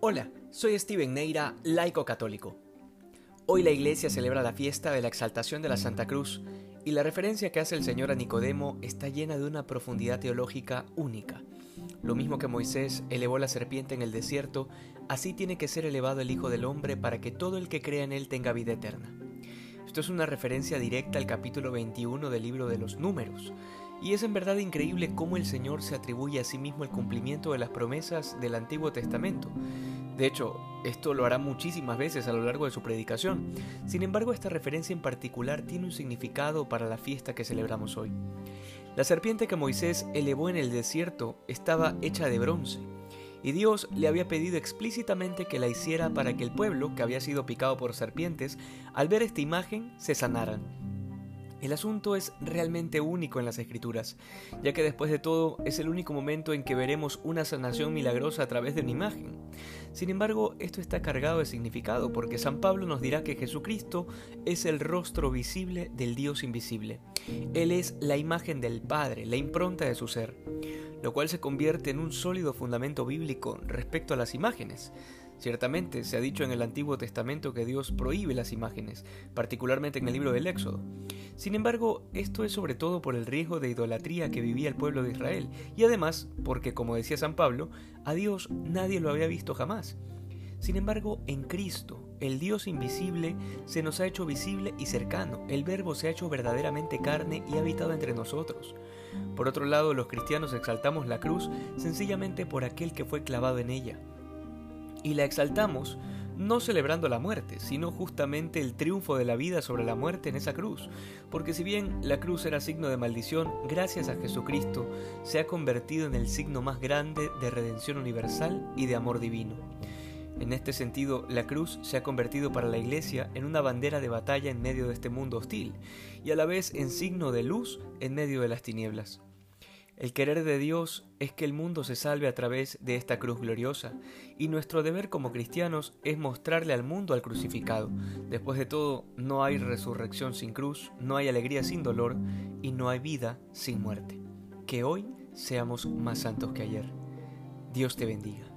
Hola, soy Steven Neira, laico católico. Hoy la iglesia celebra la fiesta de la exaltación de la Santa Cruz y la referencia que hace el Señor a Nicodemo está llena de una profundidad teológica única. Lo mismo que Moisés elevó la serpiente en el desierto, así tiene que ser elevado el Hijo del Hombre para que todo el que crea en él tenga vida eterna. Esto es una referencia directa al capítulo 21 del libro de los números, y es en verdad increíble cómo el Señor se atribuye a sí mismo el cumplimiento de las promesas del Antiguo Testamento. De hecho, esto lo hará muchísimas veces a lo largo de su predicación. Sin embargo, esta referencia en particular tiene un significado para la fiesta que celebramos hoy. La serpiente que Moisés elevó en el desierto estaba hecha de bronce, y Dios le había pedido explícitamente que la hiciera para que el pueblo, que había sido picado por serpientes, al ver esta imagen se sanaran. El asunto es realmente único en las escrituras, ya que después de todo es el único momento en que veremos una sanación milagrosa a través de una imagen. Sin embargo, esto está cargado de significado, porque San Pablo nos dirá que Jesucristo es el rostro visible del Dios invisible. Él es la imagen del Padre, la impronta de su ser, lo cual se convierte en un sólido fundamento bíblico respecto a las imágenes. Ciertamente se ha dicho en el Antiguo Testamento que Dios prohíbe las imágenes, particularmente en el libro del Éxodo. Sin embargo, esto es sobre todo por el riesgo de idolatría que vivía el pueblo de Israel, y además porque, como decía San Pablo, a Dios nadie lo había visto jamás. Sin embargo, en Cristo, el Dios invisible se nos ha hecho visible y cercano, el Verbo se ha hecho verdaderamente carne y ha habitado entre nosotros. Por otro lado, los cristianos exaltamos la cruz sencillamente por aquel que fue clavado en ella y la exaltamos no celebrando la muerte, sino justamente el triunfo de la vida sobre la muerte en esa cruz, porque si bien la cruz era signo de maldición, gracias a Jesucristo se ha convertido en el signo más grande de redención universal y de amor divino. En este sentido, la cruz se ha convertido para la Iglesia en una bandera de batalla en medio de este mundo hostil, y a la vez en signo de luz en medio de las tinieblas. El querer de Dios es que el mundo se salve a través de esta cruz gloriosa, y nuestro deber como cristianos es mostrarle al mundo al crucificado. Después de todo, no hay resurrección sin cruz, no hay alegría sin dolor, y no hay vida sin muerte. Que hoy seamos más santos que ayer. Dios te bendiga.